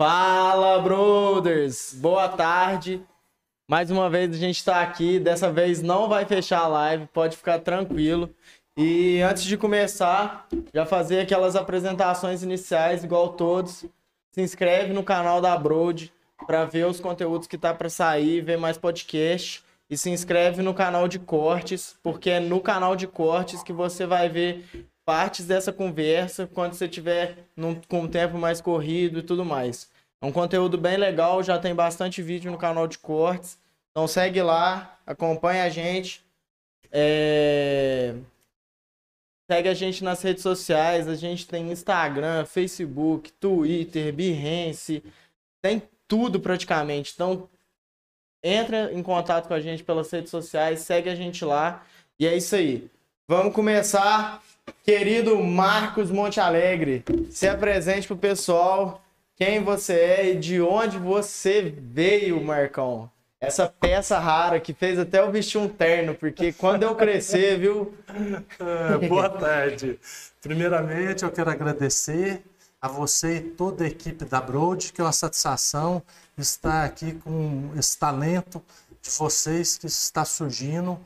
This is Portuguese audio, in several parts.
Fala, brothers! Boa tarde. Mais uma vez a gente está aqui. Dessa vez não vai fechar a live, pode ficar tranquilo. E antes de começar, já fazer aquelas apresentações iniciais, igual todos. Se inscreve no canal da Broad para ver os conteúdos que tá para sair, ver mais podcast. E se inscreve no canal de cortes, porque é no canal de cortes que você vai ver partes dessa conversa quando você tiver num, com um tempo mais corrido e tudo mais. É um conteúdo bem legal, já tem bastante vídeo no canal de cortes. Então segue lá, acompanha a gente. É... Segue a gente nas redes sociais. A gente tem Instagram, Facebook, Twitter, Behance. Tem tudo praticamente. Então entra em contato com a gente pelas redes sociais, segue a gente lá. E é isso aí. Vamos começar Querido Marcos Monte Alegre, se apresente pro pessoal quem você é e de onde você veio, Marcão. Essa peça rara que fez até eu vestir um terno, porque quando eu crescer, viu? É, boa tarde. Primeiramente, eu quero agradecer a você e toda a equipe da Broad, que é uma satisfação estar aqui com esse talento de vocês que está surgindo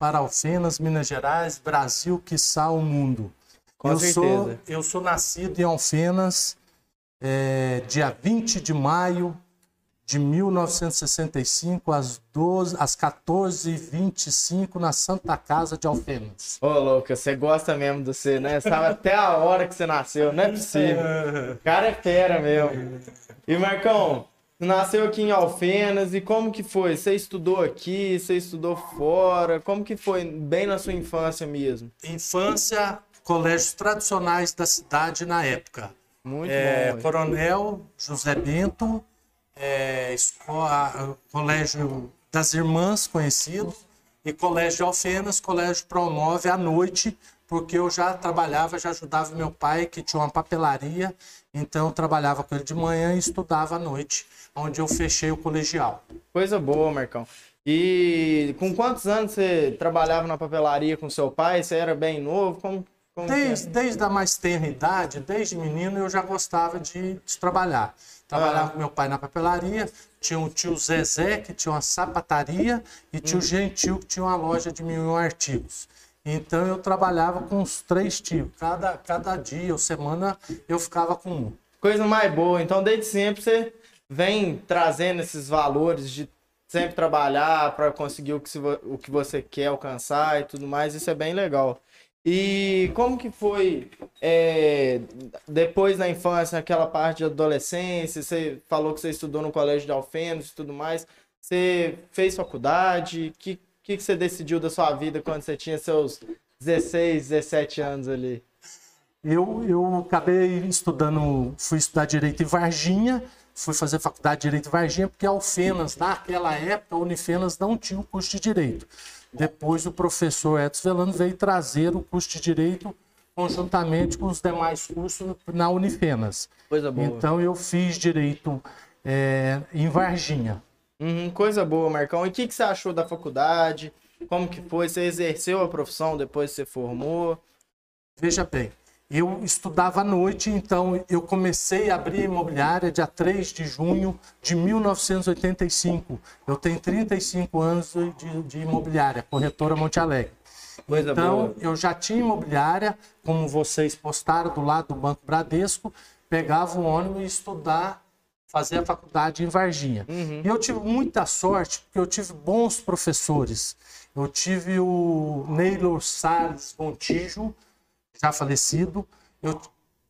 para Alfenas, Minas Gerais, Brasil, quiçá o mundo. Com eu certeza. Sou, eu sou nascido em Alfenas, é, dia 20 de maio de 1965, às, 12, às 14h25, na Santa Casa de Alfenas. Ô, louca, você gosta mesmo do você, né? Sabe até a hora que você nasceu, não é possível. O cara é fera mesmo. E, Marcão, nasceu aqui em Alfenas e como que foi? Você estudou aqui, você estudou fora? Como que foi bem na sua infância mesmo? Infância, colégios tradicionais da cidade na época. Muito É, bom. Coronel José Bento, é, escola, Colégio das Irmãs, conhecido, e Colégio de Alfenas, Colégio Promove à noite, porque eu já trabalhava, já ajudava meu pai, que tinha uma papelaria, então eu trabalhava com ele de manhã e estudava à noite, onde eu fechei o colegial. Coisa boa, Marcão. E com quantos anos você trabalhava na papelaria com seu pai? Você era bem novo? Como, como é? Desde, desde a mais tenra idade, desde menino, eu já gostava de, de trabalhar. Trabalhava Ah. com meu pai na papelaria, tinha o tio Zezé, que tinha uma sapataria, e tio Hum. Gentil, que tinha uma loja de mil e um artigos. Então eu trabalhava com os três tios. Cada, cada dia ou semana eu ficava com um. Coisa mais boa. Então, desde sempre você vem trazendo esses valores de sempre trabalhar para conseguir o que, o que você quer alcançar e tudo mais. Isso é bem legal. E como que foi é, depois da infância, aquela parte de adolescência? Você falou que você estudou no colégio de Alfenas e tudo mais. Você fez faculdade? Que, que, que você decidiu da sua vida quando você tinha seus 16, 17 anos ali? Eu, eu acabei estudando, fui estudar Direito em Varginha, fui fazer faculdade de Direito em Varginha, porque a Alfenas, naquela época, a Unifenas não tinha o curso de Direito. Depois o professor Edson Velano veio trazer o curso de Direito conjuntamente com os demais cursos na Unifenas. Coisa boa. Então eu fiz Direito é, em Varginha. Uhum, coisa boa, Marcão. E o que, que você achou da faculdade? Como que foi? Você exerceu a profissão depois que você formou? Veja bem, eu estudava à noite, então eu comecei a abrir imobiliária dia 3 de junho de 1985. Eu tenho 35 anos de, de imobiliária, corretora Monte Alegre. Coisa então, boa. eu já tinha imobiliária, como vocês postaram do lado do Banco Bradesco, pegava o ônibus e estudar, fazer a faculdade em Varginha. Uhum. E eu tive muita sorte, porque eu tive bons professores. Eu tive o Neylor Salles Montijo, já falecido. Eu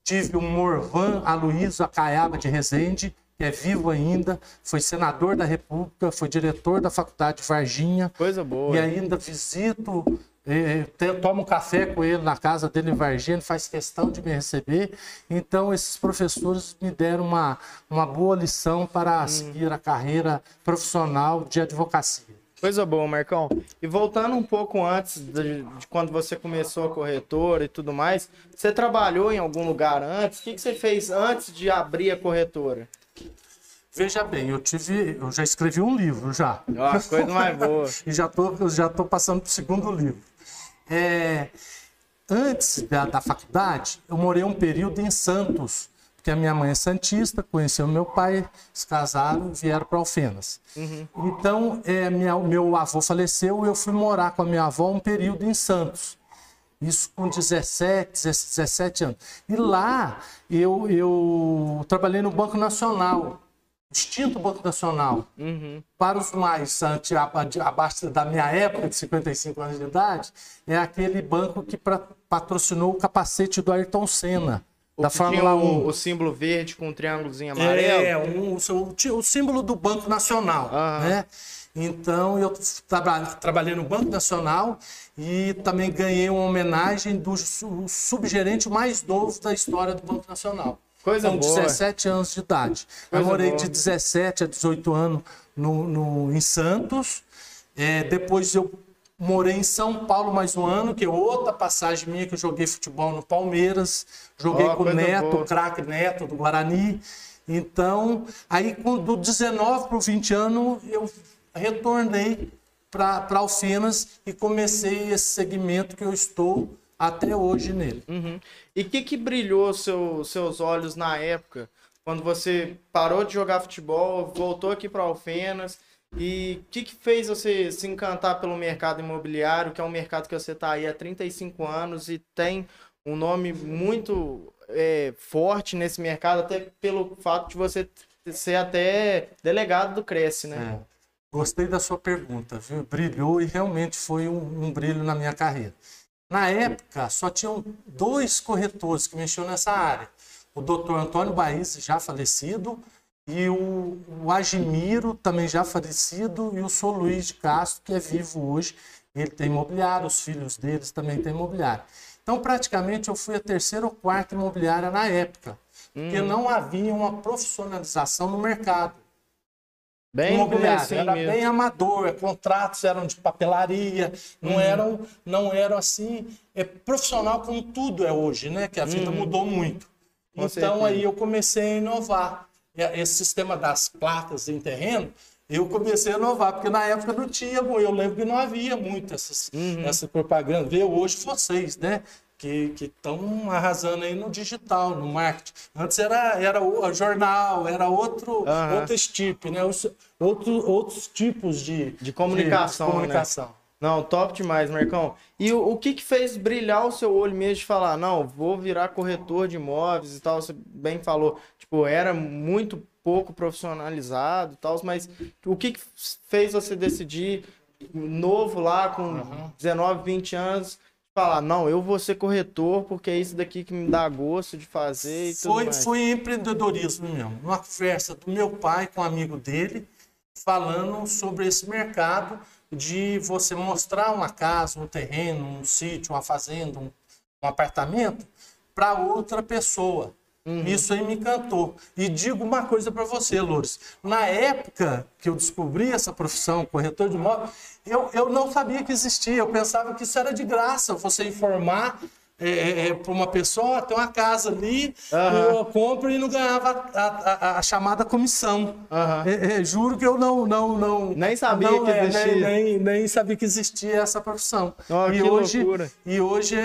tive o Morvan Aloysio Acaiaba de Rezende, que é vivo ainda, foi senador da República, foi diretor da Faculdade de Varginha, Coisa boa. e ainda visito, te- tomo café com ele na casa dele em Varginha, ele faz questão de me receber. Então, esses professores me deram uma, uma boa lição para seguir a carreira profissional de advocacia. Coisa boa, Marcão. E voltando um pouco antes de, de quando você começou a corretora e tudo mais, você trabalhou em algum lugar antes? O que, que você fez antes de abrir a corretora? Veja bem, eu tive, eu já escrevi um livro já. Coisa mais boa. e já tô, eu já tô passando para o segundo livro. É, antes da, da faculdade, eu morei um período em Santos, porque a minha mãe é santista, conheceu meu pai, se casaram, vieram para Alfenas. Uhum. Então, é, minha, meu avô faleceu e eu fui morar com a minha avó um período em Santos. Isso com 17, 17 anos. E lá eu, eu trabalhei no Banco Nacional, extinto Banco Nacional. Uhum. Para os mais abaixo da minha época, de 55 anos de idade, é aquele banco que pra, patrocinou o capacete do Ayrton Senna. O da Fórmula tinha 1. o, o símbolo verde com um triângulozinho amarelo. É, um, o, o símbolo do Banco Nacional, né? Então, eu traba- trabalhei no Banco Nacional e também ganhei uma homenagem do su- subgerente mais novo da história do Banco Nacional. Coisa com boa. 17 anos de idade. eu Coisa morei boa. de 17 a 18 anos no, no- em Santos. É, depois eu morei em São Paulo mais um ano, que é outra passagem minha que eu joguei futebol no Palmeiras. Joguei Ó, com o Neto, boa. o craque Neto do Guarani. Então, aí com- do 19 para o 20 anos, eu retornei para Alfenas e comecei esse segmento que eu estou até hoje nele. Uhum. E o que, que brilhou seu, seus olhos na época, quando você parou de jogar futebol, voltou aqui para Alfenas, e o que, que fez você se encantar pelo mercado imobiliário, que é um mercado que você está aí há 35 anos e tem um nome muito é, forte nesse mercado, até pelo fato de você ser até delegado do Cresce, né? É. Gostei da sua pergunta, viu? Brilhou e realmente foi um, um brilho na minha carreira. Na época, só tinham dois corretores que mexiam nessa área. O doutor Antônio Baís, já falecido, e o, o Agimiro, também já falecido, e o Sou Luiz de Castro, que é vivo hoje. Ele tem imobiliário, os filhos deles também têm imobiliário. Então, praticamente, eu fui a terceira ou quarta imobiliária na época, porque não havia uma profissionalização no mercado Bem no imobiliário. comecinho Era mesmo. bem amador, é, contratos eram de papelaria, não eram, não eram assim, é profissional como tudo é hoje, né? Que a vida mudou muito. Com então certeza. aí eu comecei a inovar. Esse sistema das placas em terreno, eu comecei a inovar, porque na época não tinha, eu lembro que não havia muito essas, essa propaganda. Vê hoje vocês, né? Que estão arrasando aí no digital, no marketing. Antes era, era o jornal, era outro, Aham. outra estipe, né? Outro, outros tipos de, De comunicação, de né? comunicação. Não, top demais, Marcão. E o, o que que fez brilhar o seu olho mesmo de falar, não, vou virar corretor de imóveis e tal? Você bem falou, tipo, era muito pouco profissionalizado e tal, mas o que que fez você decidir, novo lá, com 19, 20 anos, falar, não, eu vou ser corretor porque é isso daqui que me dá gosto de fazer e tudo Foi, mais. foi empreendedorismo mesmo. Uma conversa do meu pai com um amigo dele, falando sobre esse mercado de você mostrar uma casa, um terreno, um sítio, uma fazenda, um, um apartamento para outra pessoa. Isso aí me encantou. E digo uma coisa para você, Lourdes. Na época que eu descobri essa profissão, corretor de imóvel, eu, eu não sabia que existia. Eu pensava que isso era de graça, você informar para uma pessoa, "Ó, tem uma casa ali, Aham. eu compro e não ganhava a, a- a chamada comissão. Aham. É, é, juro que eu não. não, não Nem sabia não, que é, existia. nem, nem, nem sabia que existia essa profissão. Ó, e, hoje, e hoje é,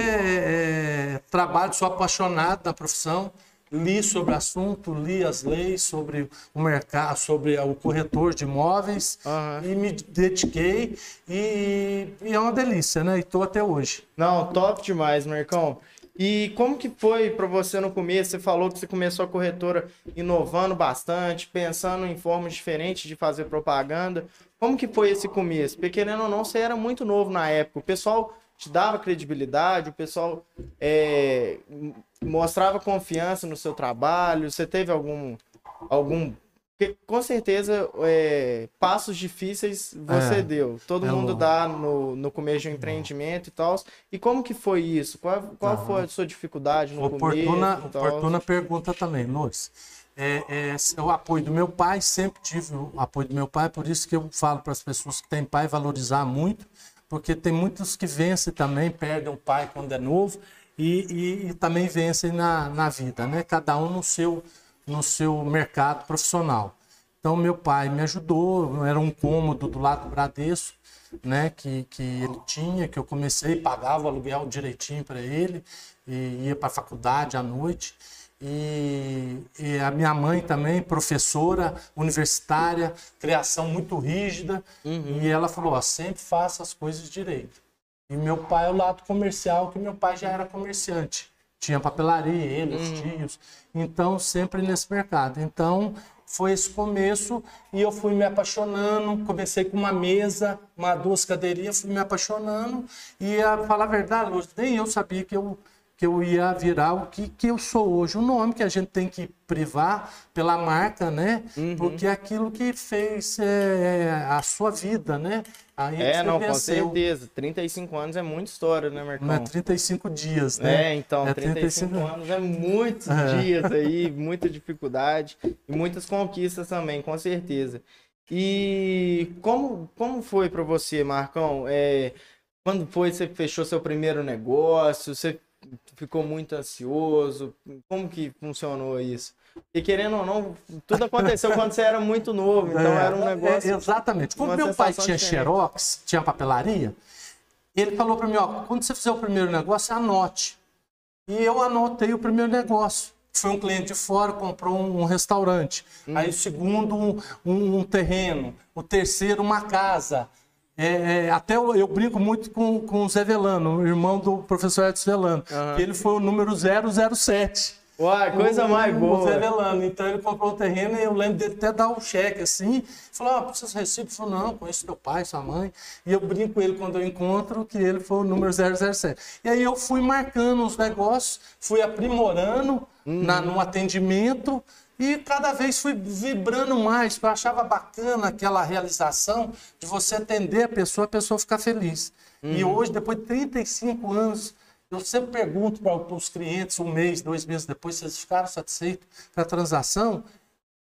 é trabalho, sou apaixonado da profissão. Li sobre o assunto, li as leis sobre o mercado, sobre o corretor de imóveis Aham. e me dediquei e, e é uma delícia, né? E estou até hoje. Não, top demais, Marcão. E como que foi para você no começo? Você falou que você começou a corretora inovando bastante, pensando em formas diferentes de fazer propaganda. Como que foi esse começo? Porque querendo ou não, você era muito novo na época. O pessoal te dava credibilidade, o pessoal é, mostrava confiança no seu trabalho. Você teve algum algum porque, com certeza, é, passos difíceis você É, deu. Todo é mundo lógico. dá no, no começo de um empreendimento e tal. E como que foi isso? Qual, qual foi a sua dificuldade no Oportuna, começo? oportuna pergunta também, Lourdes. É, é, o apoio do meu pai, sempre tive o apoio do meu pai, por isso que eu falo para as pessoas que têm pai valorizar muito, porque tem muitos que vencem também, perdem o pai quando é novo e, e- e também vencem na, na vida, né? Cada um no seu, no seu mercado profissional. Então, meu pai me ajudou, era um cômodo do lado do Bradesco, né, que, que ele tinha, que eu comecei, pagava o aluguel direitinho para ele e ia para a faculdade à noite. E, e, a minha mãe também, professora universitária, criação muito rígida. Uhum. E ela falou: ó, sempre faça as coisas direito. E meu pai, o lado comercial, que meu pai já era comerciante. Tinha papelaria, ele, os uhum. tios. Então, sempre nesse mercado. Então, foi esse começo e eu fui me apaixonando. Comecei com uma mesa, uma, duas cadeirinhas, fui me apaixonando. E, a falar a verdade, nem eu sabia que eu que eu ia virar o que, que eu sou hoje. O nome que a gente tem que privar pela marca, né? Uhum. Porque é aquilo que fez é, a sua vida, né? Aí é, não, venceu. com certeza. 35 anos é muita história, né, Marcão? Não é 35 dias, né? É, então, é 35, 35 anos é muitos é. dias aí, muita dificuldade e muitas conquistas também, com certeza. E como, como foi para você, Marcão? É, quando foi que você fechou seu primeiro negócio? Você ficou muito ansioso? Como que funcionou isso? E querendo ou não, tudo aconteceu quando você era muito novo, então é, era um negócio. É, exatamente. Como meu pai tinha diferente. xerox, tinha papelaria, ele falou para mim: ó, quando você fizer o primeiro negócio, anote. E eu anotei o primeiro negócio. Foi um cliente de fora, comprou um, um restaurante. Hum. Aí o segundo, um, um, um terreno. O terceiro, uma casa. É, é, até eu, eu, brinco muito com, com o Zé Velano, o irmão do professor Edson Velano, uhum. que ele foi o número 007. Uai, coisa o, mais boa. O Zé Velano. Então ele comprou o terreno e eu lembro dele até dar o um cheque assim. Falou, ah, precisa recibo? Falou, não, conheço teu pai, sua mãe. E eu brinco com ele quando eu encontro que ele foi o número 007. E aí eu fui marcando os negócios, fui aprimorando uhum. na, no atendimento. E cada vez fui vibrando mais, eu achava bacana aquela realização de você atender a pessoa, a pessoa ficar feliz. Uhum. E hoje, depois de 35 anos, eu sempre pergunto para os clientes, um mês, dois meses depois, se eles ficaram satisfeitos com a transação.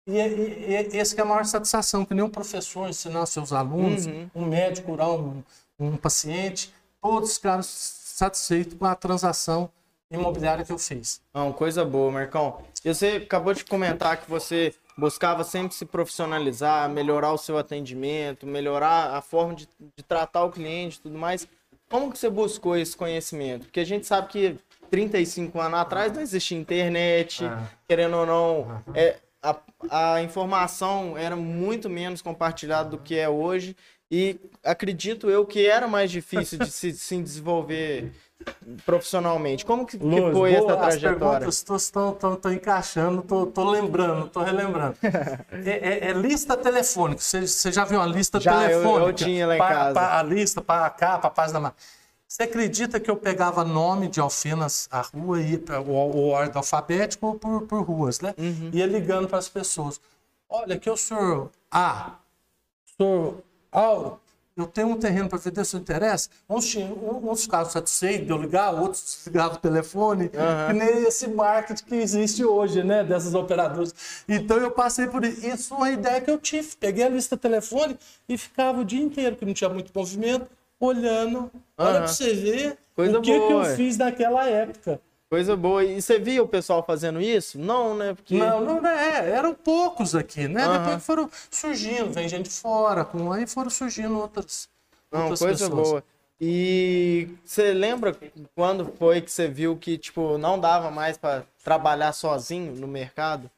E, e, e esse é a maior satisfação, que nem um professor ensinar seus alunos, uhum. um médico curar um, um paciente, todos ficaram satisfeitos com a transação imobiliária que eu fiz. Não, coisa boa, Marcão. E você acabou de comentar que você buscava sempre se profissionalizar, melhorar o seu atendimento, melhorar a forma de, de tratar o cliente e tudo mais. Como que você buscou esse conhecimento? Porque a gente sabe que 35 anos atrás não existia internet, ah. querendo ou não, é, a, a informação era muito menos compartilhada do que é hoje. E acredito eu que era mais difícil de se, se desenvolver profissionalmente? Como que, Luz, que foi boa, essa trajetória? As perguntas estão encaixando, estou lembrando, estou relembrando. é, é, é, lista telefônica. Você, já viu a lista já, telefônica? Eu, eu tinha lá em casa. a lista, para cá, para a página. Você acredita que eu pegava nome de Alfenas, a rua, e, o, ordem alfabético ou por, por ruas, né? Uhum. Ia ligando para as pessoas. Olha, aqui é o senhor A, senhor Auro, eu tenho um terreno para vender, se interessa? Uns, uns ficaram satisfeitos de eu ligar, outros desligavam o telefone, uhum. que nem esse marketing que existe hoje, né, dessas operadoras. Então eu passei por isso. Isso é uma ideia que eu tive. Peguei a lista telefone e ficava o dia inteiro, que não tinha muito movimento, olhando. Uhum. Olha para você ver Coisa o que, boa, que eu fiz naquela época. Coisa boa. E você via o pessoal fazendo isso? Não, né? Porque... Não, não é, eram poucos aqui, né? Uhum. Depois foram surgindo, vem gente fora, com aí foram surgindo outras, não, outras coisa pessoas. boa. E você lembra quando foi que você viu que tipo não dava mais para trabalhar sozinho no mercado?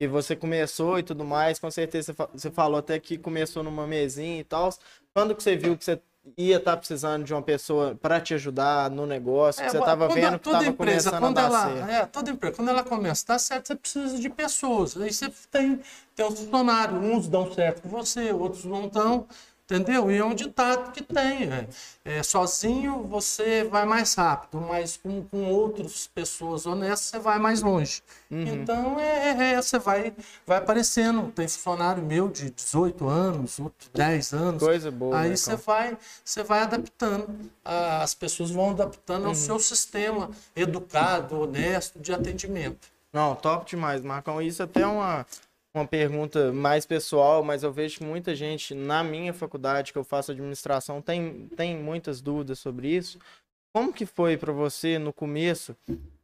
E você começou e tudo mais, com certeza você falou até que começou numa mesinha e tal. Quando que você viu que você ia estar tá precisando de uma pessoa para te ajudar no negócio, é, que você estava vendo que estava começando quando a dar ela, certo. É, toda empresa, quando ela começa a dar certo, você precisa de pessoas. Aí você tem, tem os funcionários, uns dão certo com você, outros não dão. Entendeu? E é um ditado que tem. É, é, sozinho você vai mais rápido, mas com, com outras pessoas honestas você vai mais longe. Uhum. Então é, é, é, você vai, vai aparecendo. Tem funcionário meu de 18 anos, outro 10 anos. Coisa boa. Aí né, você vai, você vai adaptando. As pessoas vão adaptando uhum. ao seu sistema educado, honesto de atendimento. Não, top demais, Marcão. Isso até é uma uma pergunta mais pessoal, mas eu vejo muita gente na minha faculdade, que eu faço administração, tem, tem muitas dúvidas sobre isso. como que foi para você no começo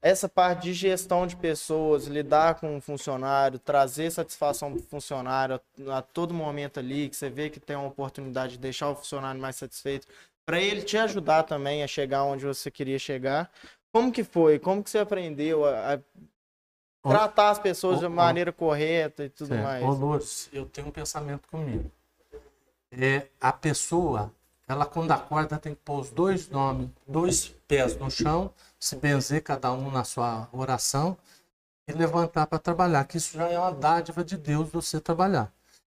essa parte de gestão de pessoas, lidar com o funcionário, trazer satisfação para o funcionário a, a, todo momento ali, que você vê que tem uma oportunidade de deixar o funcionário mais satisfeito, para ele te ajudar também a chegar onde você queria chegar. Como que foi? Como que você aprendeu a, a tratar as pessoas de maneira correta e tudo mais? Ô, Lourdes, eu tenho um pensamento comigo. É, a pessoa, ela quando acorda tem que pôr os dois nomes, dois pés no chão se benzer cada um na sua oração e levantar para trabalhar, que isso já é uma dádiva de Deus você trabalhar.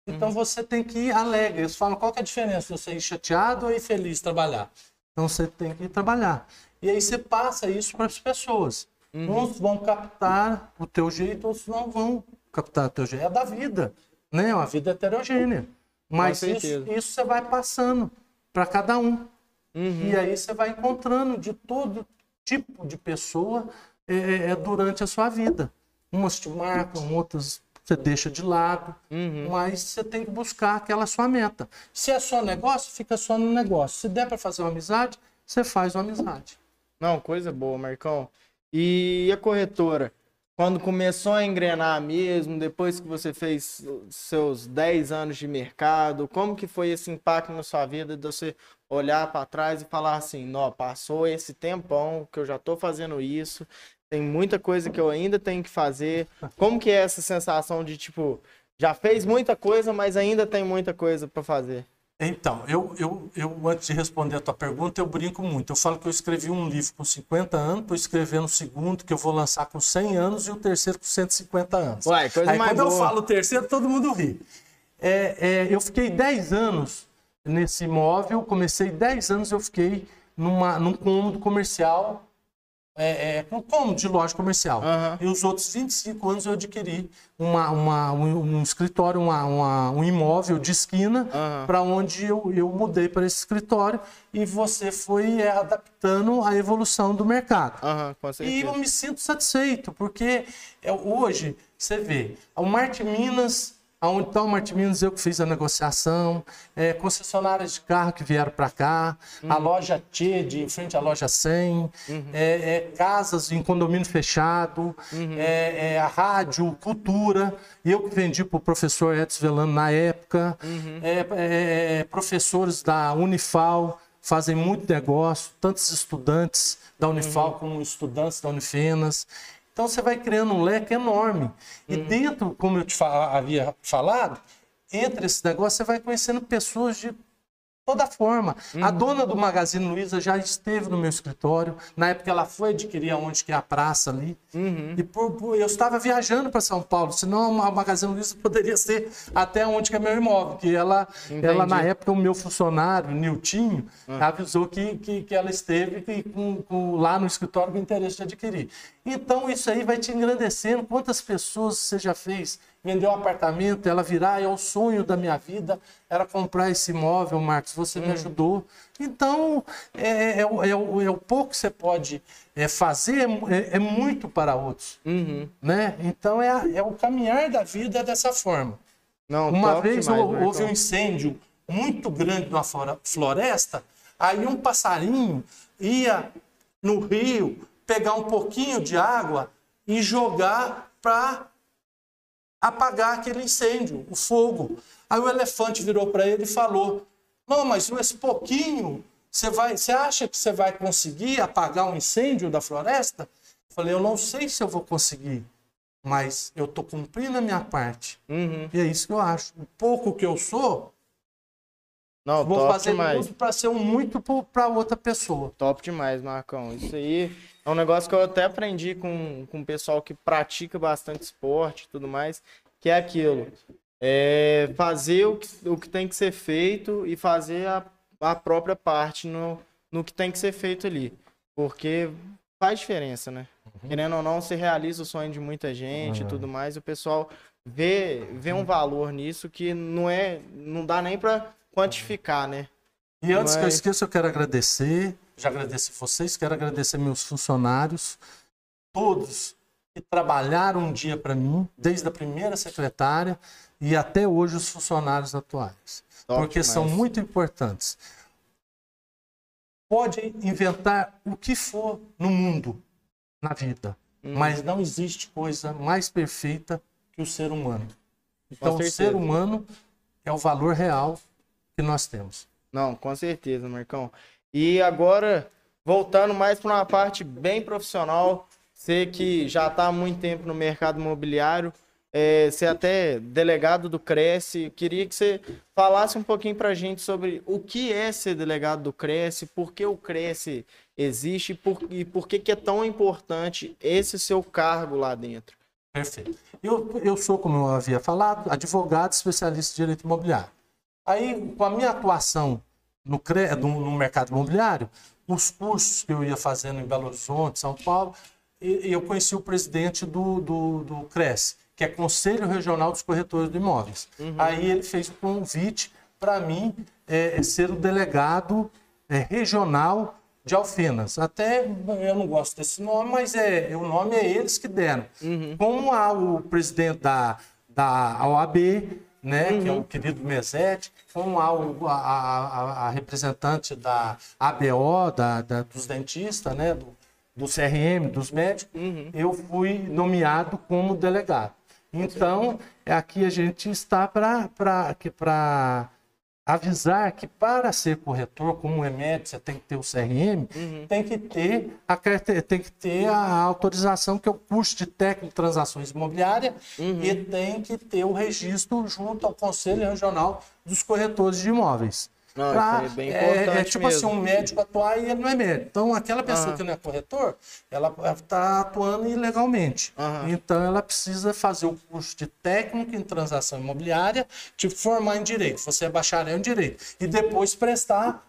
Então uhum. você tem que ir alegre. Eles falam qual que é a diferença você ir chateado ou ir feliz trabalhar. Então você tem que ir trabalhar. E aí você passa isso para as pessoas. Uhum. Uns vão captar o teu jeito, outros não vão captar o teu jeito. É da vida, né? É uma vida heterogênea. Mas isso, isso você vai passando para cada um. Uhum. E aí você vai encontrando de todo tipo de pessoa é, é, é, durante a sua vida. Umas te marcam, outras você deixa de lado, uhum. mas você tem que buscar aquela sua meta. Se é só negócio, fica só no negócio. Se der para fazer uma amizade, você faz uma amizade. Não, coisa boa, Marcão. E a corretora? Quando começou a engrenar mesmo, depois que você fez seus 10 anos de mercado, como que foi esse impacto na sua vida de você olhar para trás e falar assim, não, passou esse tempão que eu já estou fazendo isso, tem muita coisa que eu ainda tenho que fazer. Como que é essa sensação de tipo, já fez muita coisa, mas ainda tem muita coisa para fazer? Então, eu, eu, eu, antes de responder a tua pergunta, eu brinco muito. Eu falo que eu escrevi um livro com 50 anos, estou escrevendo o segundo, que eu vou lançar com 100 anos, e o terceiro com 150 anos. Uai, coisa Aí, mais quando boa. eu falo o terceiro, todo mundo ri. É, é, eu fiquei 10 anos nesse imóvel, comecei 10 anos, eu fiquei numa, num cômodo comercial é, é, como de loja comercial. Uhum. E os outros 25 anos eu adquiri uma, uma um, um, escritório, uma, uma, um imóvel de esquina, uhum. para onde eu, eu mudei para esse escritório e você foi é, adaptando à evolução do mercado. Uhum, e eu me sinto satisfeito, porque é, hoje, você vê, o Marte Minas Onde está o Martiminos, eu que fiz a negociação, é, concessionárias de carro que vieram para cá, uhum. a loja T, de em frente à loja 100, uhum. é, é, casas em condomínio fechado, uhum. é, é a rádio, cultura, eu que vendi para o professor Edson Velano na época, uhum. é, professores da Unifal, fazem muito negócio, tantos estudantes da Unifal uhum. como estudantes da Unifenas. Então você vai criando um leque enorme. E uhum. dentro, como eu te havia falado, entre esse negócio você vai conhecendo pessoas de toda forma. Uhum. A dona do Magazine Luiza já esteve no meu escritório. Na época ela foi adquirir onde que é a praça ali. Uhum. E por, por, eu estava viajando para São Paulo, senão a Magazine Luiza poderia ser até onde que é meu imóvel. Que ela, ela na época, o meu funcionário, Niltinho, uhum. avisou que, que, que, ela esteve que, com, com, lá no escritório com interesse de adquirir. Então isso aí vai te engrandecendo. Quantas pessoas você já fez? Vender um apartamento, ela virar, é o sonho da minha vida, era comprar esse imóvel, Marcos, você me hum. ajudou. Então, é, é, é, o, é, o, é, o, pouco que você pode é, fazer, é, é, muito para outros. Uhum. Né? Então, é, é o caminhar da vida dessa forma. Não, Uma vez demais, houve um incêndio muito grande numa floresta, aí um passarinho ia no rio pegar um pouquinho de água e jogar para apagar aquele incêndio, o fogo. Aí o elefante virou para ele e falou: Não, mas esse pouquinho, você, vai, você acha que você vai conseguir apagar um incêndio da floresta? Eu falei: Eu não sei se eu vou conseguir, mas eu estou cumprindo a minha parte. Uhum. E é isso que eu acho. O pouco que eu sou, não, vou fazer demais. tudo para ser um muito para outra pessoa. Top demais, Marcão. Isso aí é um negócio que eu até aprendi com, com o pessoal que pratica bastante esporte e tudo mais, que é aquilo. É fazer o que, o que tem que ser feito e fazer a, a própria parte no, no que tem que ser feito ali. Porque faz diferença, né? Uhum. Querendo ou não, você realiza o sonho de muita gente uhum. e tudo mais, e o pessoal vê, vê um valor nisso que não é. não dá nem para quantificar, né? E antes Mas... que eu esqueça, eu quero agradecer já agradeci vocês, quero agradecer meus funcionários, todos que trabalharam um dia para mim, desde a primeira secretária e até hoje os funcionários atuais. Top porque demais. são muito importantes. pode inventar o que for no mundo, na vida, Uhum. mas não existe coisa mais perfeita que o ser humano. Então, o ser humano é o valor real que nós temos. Não, com certeza, Marcão. E agora, voltando mais para uma parte bem profissional, você que já está há muito tempo no mercado imobiliário, é, você é até delegado do Cresce, queria que você falasse um pouquinho para a gente sobre o que é ser delegado do Cresce, por que o Cresce existe e por, e por que, que é tão importante esse seu cargo lá dentro. Perfeito. Eu, eu sou, como eu havia falado, advogado especialista em direito imobiliário. Aí, com a minha atuação no, cre- no, no mercado imobiliário, os cursos que eu ia fazendo em Belo Horizonte, São Paulo, e, eu conheci o presidente do, do, do CRES, que é Conselho Regional dos Corretores de Imóveis. Aí ele fez um convite para mim é, ser o delegado é, regional de Alfenas. Até eu não gosto desse nome, mas é, o nome é eles que deram. Como há o presidente da, da OAB, né, que é o querido Mesete, como a, a- a- representante da ABO, da, da- dos dentistas, né, do, do CRM, dos médicos, eu fui nomeado como delegado. Então, aqui a gente está para avisar que para ser corretor, como médico, você tem que ter o CRM, tem que ter a tem que ter a autorização que é o curso de técnico de transações imobiliárias e tem que ter o registro junto ao Conselho Regional dos Corretores de Imóveis. Não, Pra- é é, é tipo mesmo. assim, um médico atuar e ele não é médico. Então, aquela pessoa Aham. que não é corretor, ela está atuando ilegalmente. Então, ela precisa fazer o curso de técnico em transação imobiliária, te formar em direito. Você é bacharel em direito. E depois prestar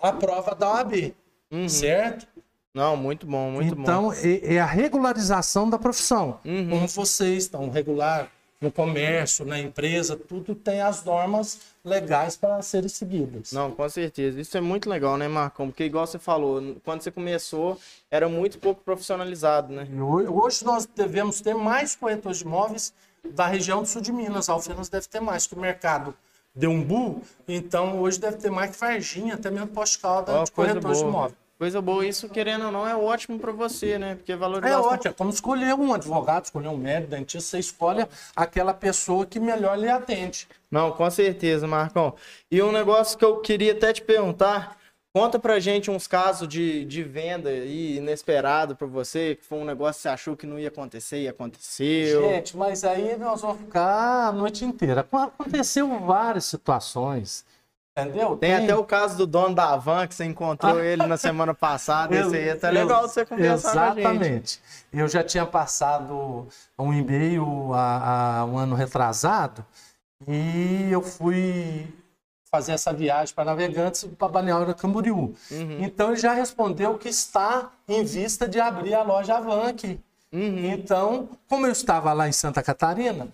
a prova da OAB. Uhum. Certo? Não, muito bom, muito bom. então, é, é a regularização da profissão. Uhum. Como vocês estão regular no comércio, na empresa, tudo tem as normas legais para serem seguidas. Não, com certeza. Isso é muito legal, né, Marcão? Porque, igual você falou, quando você começou, era muito pouco profissionalizado, né? Ho- Hoje nós devemos ter mais corretores de imóveis da região do sul de Minas. Alfenas deve ter mais, que o mercado deu um bull, então hoje deve ter mais que Varginha, até mesmo Poste Calda Ó, de corretores de imóveis. Coisa boa. Isso, querendo ou não, é ótimo pra você, né? Porque É valorização... ótimo, é como escolher um advogado, escolher um médico, dentista, você escolhe aquela pessoa que melhor lhe atende. Não, com certeza, Marcão. E um negócio que eu queria até te perguntar, conta pra gente uns casos de, de venda aí inesperado pra você, que foi um negócio que você achou que não ia acontecer e aconteceu. Gente, mas aí nós vamos ficar a noite inteira. Aconteceu várias situações, entendeu? Tem até o caso do dono da van, que você encontrou ele na semana passada. Esse aí é até legal você conversar com a gente. Exatamente. Eu já tinha passado um e-mail há, há um ano retrasado e eu fui fazer essa viagem para Navegantes para Balneário Camboriú. Uhum. Então ele já respondeu que está em vista de abrir a loja Avan aqui. Uhum. Então, como eu estava lá em Santa Catarina,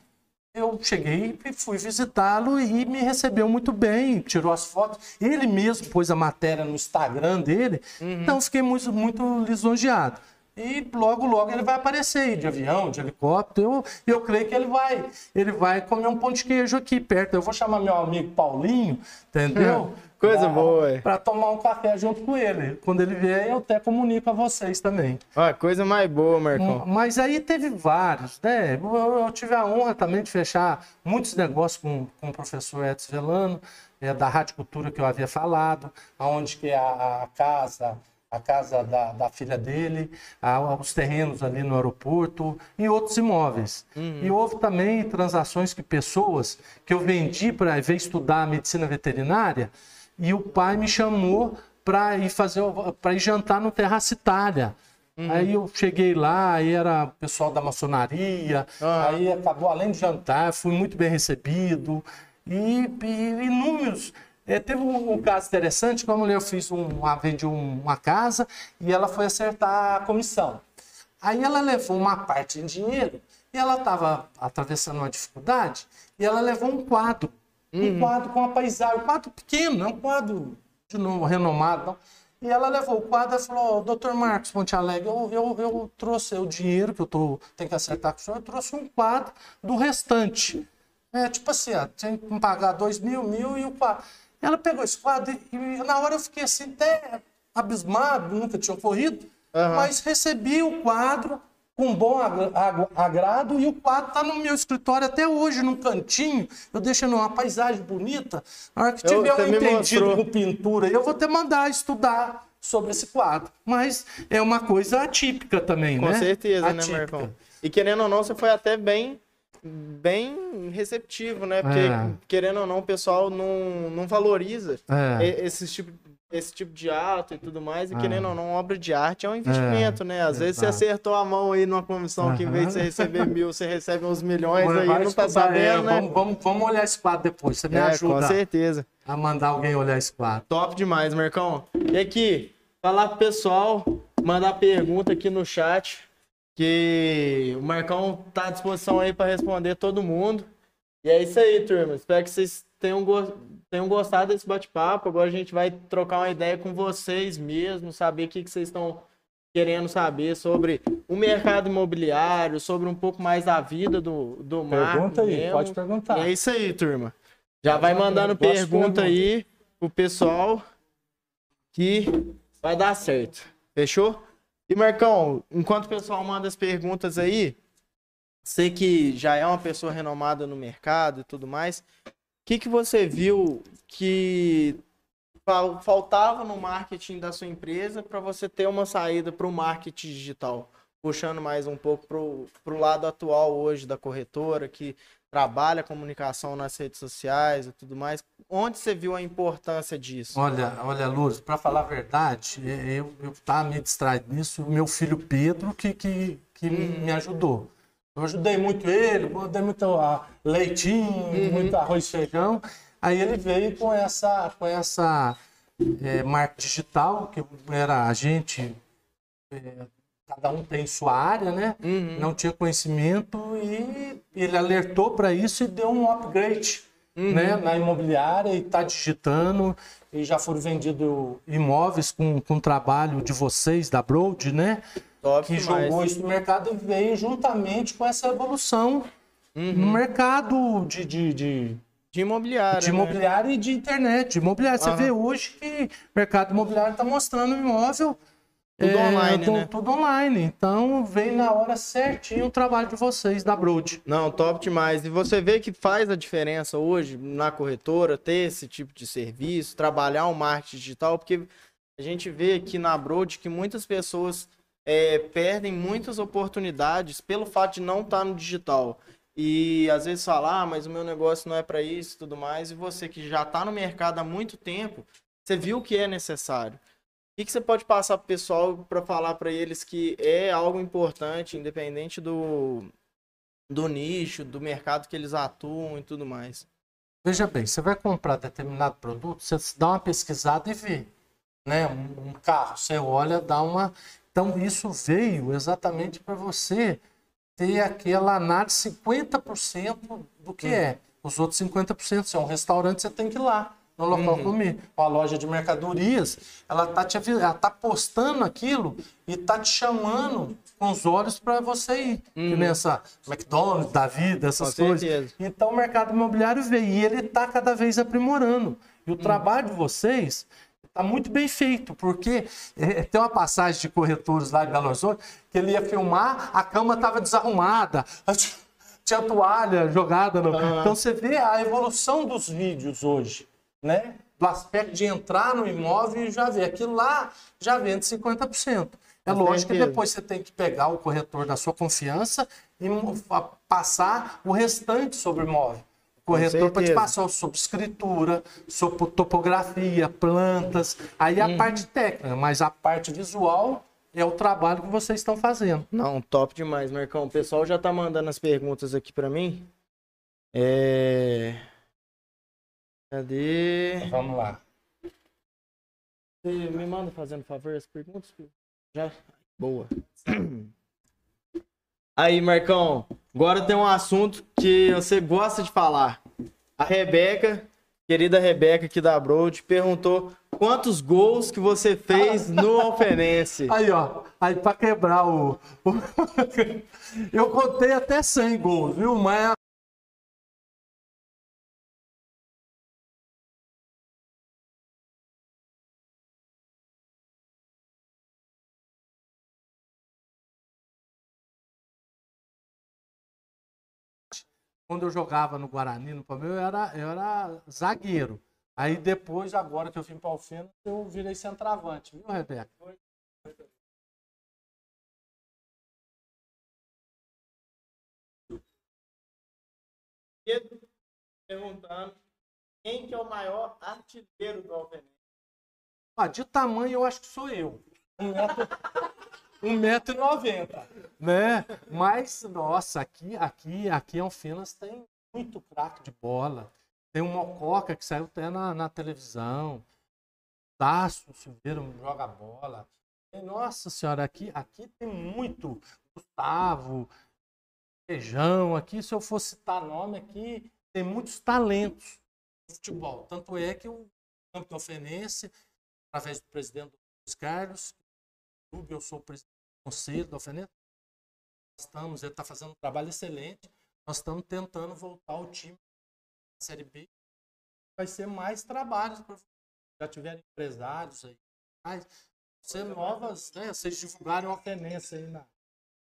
eu cheguei e fui visitá-lo e me recebeu muito bem, tirou as fotos. Ele mesmo pôs a matéria no Instagram dele, então eu fiquei muito, muito lisonjeado. E logo, logo ele vai aparecer aí, de avião, de helicóptero. Eu, eu creio que ele vai. Ele vai comer um pão de queijo aqui perto. Eu vou chamar meu amigo Paulinho, entendeu? Coisa boa. Para tomar um café junto com ele. Quando ele vier, eu até comunico a vocês também. Ó, coisa mais boa, Marcão. Mas aí teve vários, né? Eu, eu tive a honra também de fechar muitos negócios com, com o professor Edson Velano, é, da Rádio Cultura que eu havia falado, aonde que é a, a casa, a casa da, da filha dele, a- os terrenos ali no aeroporto e outros imóveis. E houve também transações que pessoas que eu vendi para vir estudar medicina veterinária e o pai me chamou para ir fazer para ir jantar no Terrace Itália. Aí eu cheguei lá, aí era o pessoal da maçonaria, Ah. aí acabou, além de jantar, fui muito bem recebido. E, e inúmeros. É, teve um, um caso interessante, como eu fiz um, uma, vendi um- uma casa e ela foi acertar a comissão. Aí ela levou uma parte em dinheiro e ela estava atravessando uma dificuldade e ela levou um quadro. Um quadro com uma paisagem, um quadro pequeno, é um quadro de novo renomado, não. E ela levou o quadro e falou, doutor Marcos Monte Alegre, eu, eu, eu trouxe o dinheiro que eu tô, tenho que acertar com o senhor, eu trouxe um quadro do restante. É, tipo assim, ó, tinha que pagar dois mil, mil e o quadro. Ela pegou esse quadro e, e na hora eu fiquei assim, até abismado, nunca tinha ocorrido, Aham. mas recebi o quadro com bom agra- agra- agrado e o quadro está no meu escritório até hoje, num cantinho. Eu deixo numa paisagem bonita. Na hora que Eu- tiver você um entendido mostrou. com pintura, eu vou até mandar estudar sobre esse quadro. Mas é uma coisa atípica também, Com né? certeza, né, Atípica. Marcão? E querendo ou não, você foi até bem bem receptivo, né? Porque, É. querendo ou não, o pessoal não, não valoriza É. esse tipo, esse tipo de ato e tudo mais. E É. querendo ou não, obra de arte é um investimento, né? Às vezes você acertou a mão aí numa comissão que em vez de você receber mil, você recebe uns milhões Vai aí, não tá é, sabendo, né? Vamos, vamos, vamos olhar esse quadro depois. Você me É, com ajuda certeza. a mandar alguém olhar esse quadro. Top demais, Marcão. E aqui, falar pro pessoal, mandar pergunta aqui no chat, que o Marcão tá à disposição aí para responder todo mundo. E é isso aí, turma. Espero que vocês tenham, go- tenham gostado desse bate-papo. Agora a gente vai trocar uma ideia com vocês mesmo, saber o que, que vocês estão querendo saber sobre o mercado imobiliário, sobre um pouco mais da vida do, do Marco Pergunta aí, mesmo. pode perguntar. E é isso aí, turma. Já vai mandando pergunta pergunta. aí pro pessoal que vai dar certo. Fechou? E Marcão, enquanto o pessoal manda as perguntas aí, sei que já é uma pessoa renomada no mercado e tudo mais. O que, que você viu que fal- faltava no marketing da sua empresa para você ter uma saída para o marketing digital? Puxando mais um pouco para o lado atual hoje da corretora, que trabalha comunicação nas redes sociais e tudo mais. Onde você viu a importância disso? Olha, olha, Lourdes, para falar a verdade, eu, eu tava meio distraído nisso, o meu filho Pedro que, que, que me- me ajudou. Eu ajudei muito ele, dei muito leitinho, muito arroz e feijão. Aí ele veio com essa, com essa é, marca digital, que era a gente, é, cada um tem sua área, né? Uhum. Não tinha conhecimento e ele alertou para isso e deu um upgrade né, na imobiliária e está digitando e já foram vendidos imóveis com, com trabalho de vocês, da Broad, né? Top que demais. jogou isso no mercado e veio juntamente com essa evolução Uhum. no mercado de, de, de, De imobiliário. de né? imobiliário e de internet. De imobiliário. Você Aham. vê hoje que o mercado imobiliário está mostrando imóvel. Tudo online, tu- né? Tudo online. Então veio na hora certinho o trabalho de vocês, da Broad. Não, top demais. E você vê que faz a diferença hoje na corretora ter esse tipo de serviço, trabalhar o marketing digital, porque a gente vê aqui na Broad que muitas pessoas é, perdem muitas oportunidades pelo fato de não estar no digital. E às vezes falar, ah, mas o meu negócio não é para isso e tudo mais. E você que já está no mercado há muito tempo, você viu que é necessário. O que, que você pode passar pro pessoal para falar para eles que é algo importante, independente do, do nicho, do mercado que eles atuam e tudo mais. Veja bem, você vai comprar determinado produto, você dá uma pesquisada e vê. Né? Um, um carro, você olha, dá uma. Então, isso veio exatamente para você ter aquela análise 50% do que é. Os outros 50%, se é um restaurante, você tem que ir lá no local comer. Uma loja de mercadorias, ela tá te ela tá postando aquilo e tá te chamando com os olhos para você ir. Que nem essa McDonald's da vida, essas Com coisas. certeza. Então o mercado imobiliário veio e ele está cada vez aprimorando. E o trabalho de vocês está muito bem feito, porque eh, tem uma passagem de corretores lá de Belo Horizonte que ele ia filmar, a cama estava desarrumada, tinha toalha jogada. No... Então você vê a evolução dos vídeos hoje, né? Do aspecto de entrar no imóvel e já ver. Aquilo lá já vende 50%. É lógico que depois você tem que pegar o corretor da sua confiança e passar o restante sobre o imóvel. O corretor pode certeza. passar sobre escritura, sobre topografia, plantas, aí a parte técnica, mas a parte visual é o trabalho que vocês estão fazendo. Não, top demais, Marcão. O pessoal já tá mandando as perguntas aqui pra mim. É... Cadê? Vamos lá. Você me manda fazendo favor as perguntas? filho? Já? Boa. Aí, Marcão, agora tem um assunto que você gosta de falar. A Rebeca, querida Rebeca aqui da Broad, perguntou quantos gols que você fez no Alfenense. Aí, ó. Aí para quebrar o. o- Eu contei até 100 gols, viu? Mas quando eu jogava no Guarani, no Palmeiras, eu era, eu era zagueiro. Aí depois, agora que eu vim para Alfena, eu virei centroavante, viu, Rebeca? Pedro perguntando quem que é o maior artilheiro do Alvenense. Ah, de tamanho eu acho que sou eu. Um metro, um metro e noventa, né? Mas, nossa, aqui, aqui, aqui em Alfenas tem muito craque de bola. Tem um Mococa que saiu até na, na televisão. Tasso Silveira joga bola. E, nossa senhora, aqui, aqui tem muito. Gustavo, Feijão, aqui, se eu for citar nome aqui, tem muitos talentos no futebol. Tanto é que o campo alfenense, através do presidente Luiz Carlos, eu sou o presidente conselho do Alfenense, nós estamos, ele está fazendo um trabalho excelente, nós estamos tentando voltar o time da Série B. Vai ser mais trabalhos, já tiveram empresários aí, mas ser novas, né? Vocês divulgaram a Alfenense aí na,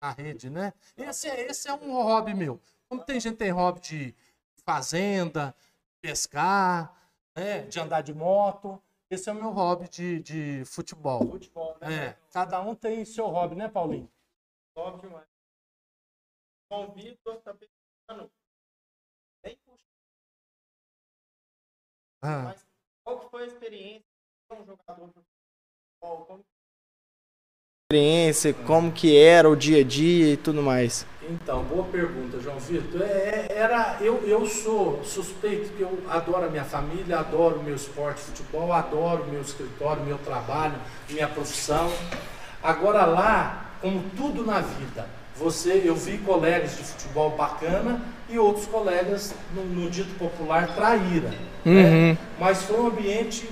na rede, né? Esse, é, esse é um hobby meu. Como tem gente que tem hobby de fazenda, pescar, né? de andar de moto, esse é o meu hobby de, de futebol. Futebol, né? É, cada um tem seu hobby, né, Paulinho? Top demais. João Vitor tá pensando bem puxado, Ah, mas qual que foi a experiência de um jogador de futebol? Como... Experiência, como que era o dia a dia e tudo mais. Então, boa pergunta, João Vitor. É, é, era, eu, eu sou suspeito que eu adoro a minha família, adoro o meu esporte, futebol, adoro o meu escritório, meu trabalho, minha profissão. Agora lá, como tudo na vida, você, eu vi colegas de futebol bacana e outros colegas no, no dito popular traíra. Uhum. Né? Mas foi um ambiente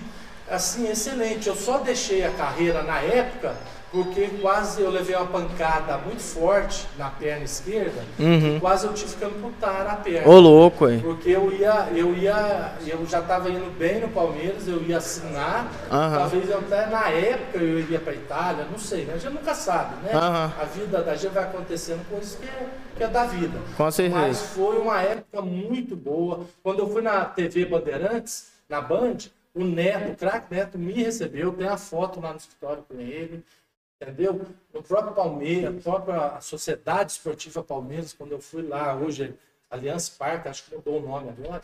assim excelente. Eu só deixei a carreira na época porque quase eu levei uma pancada muito forte na perna esquerda Uhum. e quase eu tive que amputar a perna. Ô louco, hein? Porque eu ia, eu ia, eu já estava indo bem no Palmeiras, eu ia assinar. Aham. Talvez até na época eu iria para Itália, não sei, né? A gente nunca sabe, né? Aham. A vida da gente vai acontecendo coisas que é, que é da vida. Com certeza. Mas foi uma época muito boa. Quando eu fui na TV Bandeirantes, na Band, o Neto, o craque Neto, me recebeu, tem a foto lá no escritório com ele. Entendeu? O próprio Palmeiras, a própria Sociedade Esportiva Palmeiras, quando eu fui lá, hoje Aliança Parque, acho que mudou o nome agora,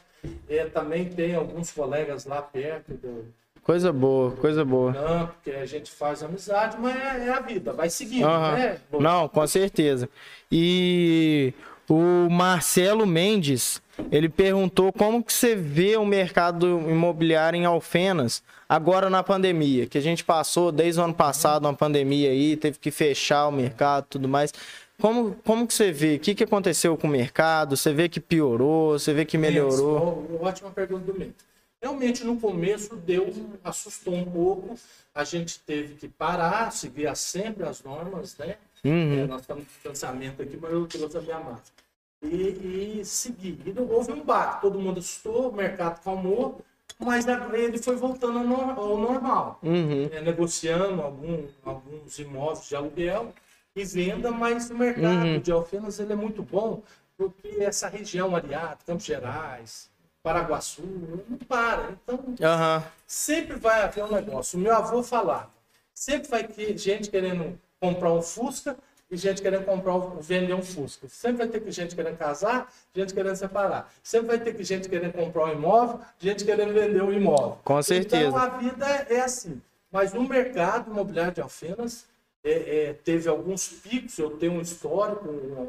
é, também tem alguns colegas lá perto do Coisa boa, coisa boa. campo, que a gente faz amizade, mas é, é a vida, vai seguindo, Aham. né? Não, com certeza. E o Marcelo Mendes, ele perguntou como que você vê o mercado imobiliário em Alfenas agora na pandemia, que a gente passou desde o ano passado uma pandemia aí, teve que fechar o mercado tudo mais. Como, como que você vê? O que, que aconteceu com o mercado? Você vê que piorou? Você vê que melhorou? Isso, Ótima pergunta do Mento. Realmente, no começo, deu, assustou um pouco. A gente teve que parar, seguir sempre as normas, né? Uhum. É, nós estamos de distanciamento aqui, mas eu trouxe a minha máscara. E, e seguir. E não houve um baque, todo mundo assustou, o mercado calmou, mas a- ele foi voltando ao nor- ao normal. Uhum. É, negociando algum, alguns imóveis de aluguel e venda, mas o mercado Uhum. de Alfenas ele é muito bom, porque essa região Ariado, Campos Gerais, Paraguaçu, não para. Então, Aham. sempre vai haver um negócio. O meu avô falava, sempre vai ter gente querendo comprar um Fusca e gente querendo comprar, vender um Fusca. Sempre vai ter que gente querendo casar, gente querendo separar. Sempre vai ter que gente querendo comprar um imóvel, gente querendo vender um imóvel. Com certeza. Então a vida é assim. Mas no mercado imobiliário de Alfenas é, é, teve alguns picos. Eu tenho um histórico, uma,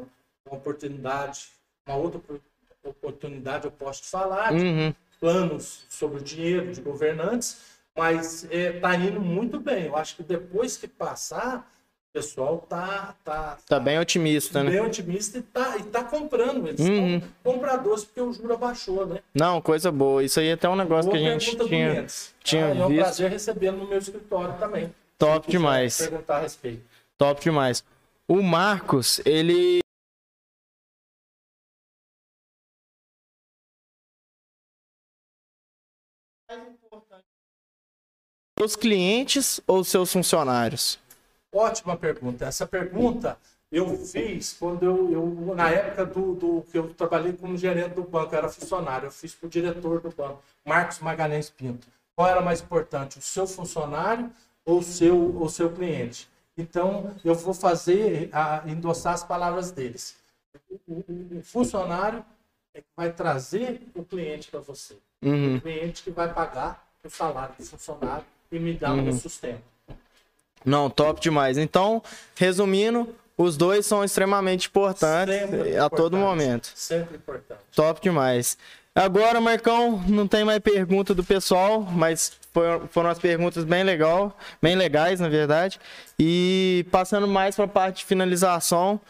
uma oportunidade, uma outra opor- oportunidade eu posso te falar, Uhum. planos sobre o dinheiro de governantes, mas está indo muito bem. Eu acho que depois que passar, o pessoal tá, tá, Tá bem otimista, né? bem otimista e tá, e tá comprando. Eles Uhum. são compradores porque o juro abaixou, né? Não, coisa boa. Isso aí é até um negócio Boa que a gente tinha. Mendes. tinha Ah, é um visto. prazer recebê-lo no meu escritório também. Top demais. Perguntar a respeito. Top demais. O Marcos, ele. Os clientes ou seus funcionários? Ótima pergunta. Essa pergunta Eu fiz quando eu, eu na época do, do que eu trabalhei como gerente do banco, eu era funcionário, eu fiz para o diretor do banco, Marcos Magalhães Pinto. Qual era mais importante, o seu funcionário ou o seu, o seu cliente? Então, eu vou fazer, a, endossar as palavras deles. O, o, o funcionário é que vai trazer o cliente para você. Uhum. O cliente que vai pagar o salário do funcionário e me dar o meu sustento. Não, top demais. Então, resumindo, os dois são extremamente importantes Sempre a todo importante. momento. Sempre importante. Top demais. Agora, Marcão, não tem mais pergunta do pessoal, mas foram, foram as perguntas bem legal, bem legais, na verdade. E passando mais para a parte de finalização,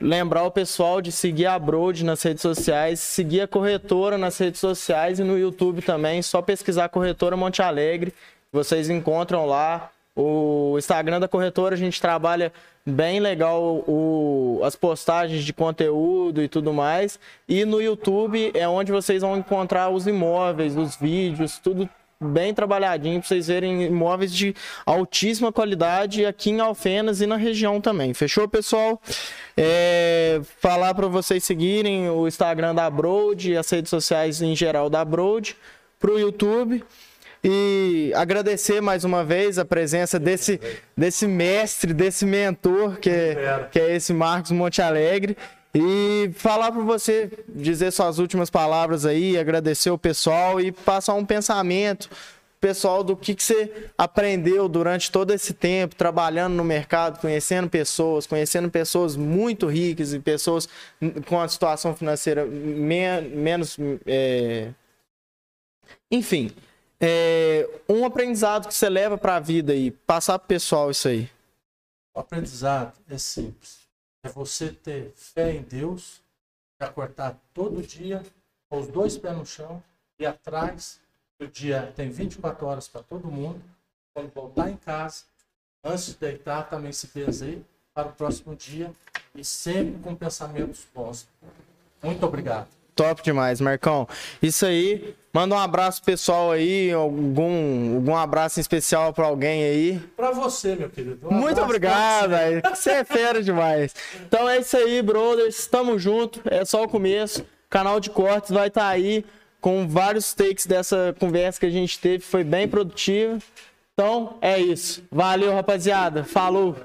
lembrar o pessoal de seguir a Broad nas redes sociais, seguir a corretora nas redes sociais e no YouTube também, só pesquisar corretora Monte Alegre, vocês encontram lá. O Instagram da corretora a gente trabalha bem legal o, as postagens de conteúdo e tudo mais. E no YouTube é onde vocês vão encontrar os imóveis, os vídeos, tudo bem trabalhadinho para vocês verem imóveis de altíssima qualidade aqui em Alfenas e na região também. Fechou, pessoal? É, falar para vocês seguirem o Instagram da Broad as redes sociais em geral da Broad, para o YouTube. E agradecer mais uma vez a presença desse, desse mestre, desse mentor, que é, que é esse Marcos Monte Alegre. E falar para você, dizer suas últimas palavras aí, agradecer o pessoal e passar um pensamento pessoal do que, que você aprendeu durante todo esse tempo trabalhando no mercado, conhecendo pessoas, conhecendo pessoas muito ricas e pessoas com a situação financeira men menos. É... Enfim, é, um aprendizado que você leva para a vida aí, passar pro pessoal isso aí. O aprendizado é simples. É você ter fé em Deus, acordar todo dia, com os dois pés no chão e atrás. O dia tem 24 horas para todo mundo. Quando voltar em casa, antes de deitar, também se benzer para o próximo dia e sempre com pensamentos bons. Muito obrigado. Top demais, Marcão. Isso aí. Manda um abraço pessoal aí, algum, algum abraço especial para alguém aí. Para você, meu querido. Um Muito obrigado, velho. Você é fera demais. Então é isso aí, brothers. Tamo junto. É só o começo. O canal de cortes vai estar aí com vários takes dessa conversa que a gente teve. Foi bem produtiva. Então é isso. Valeu, rapaziada. Falou.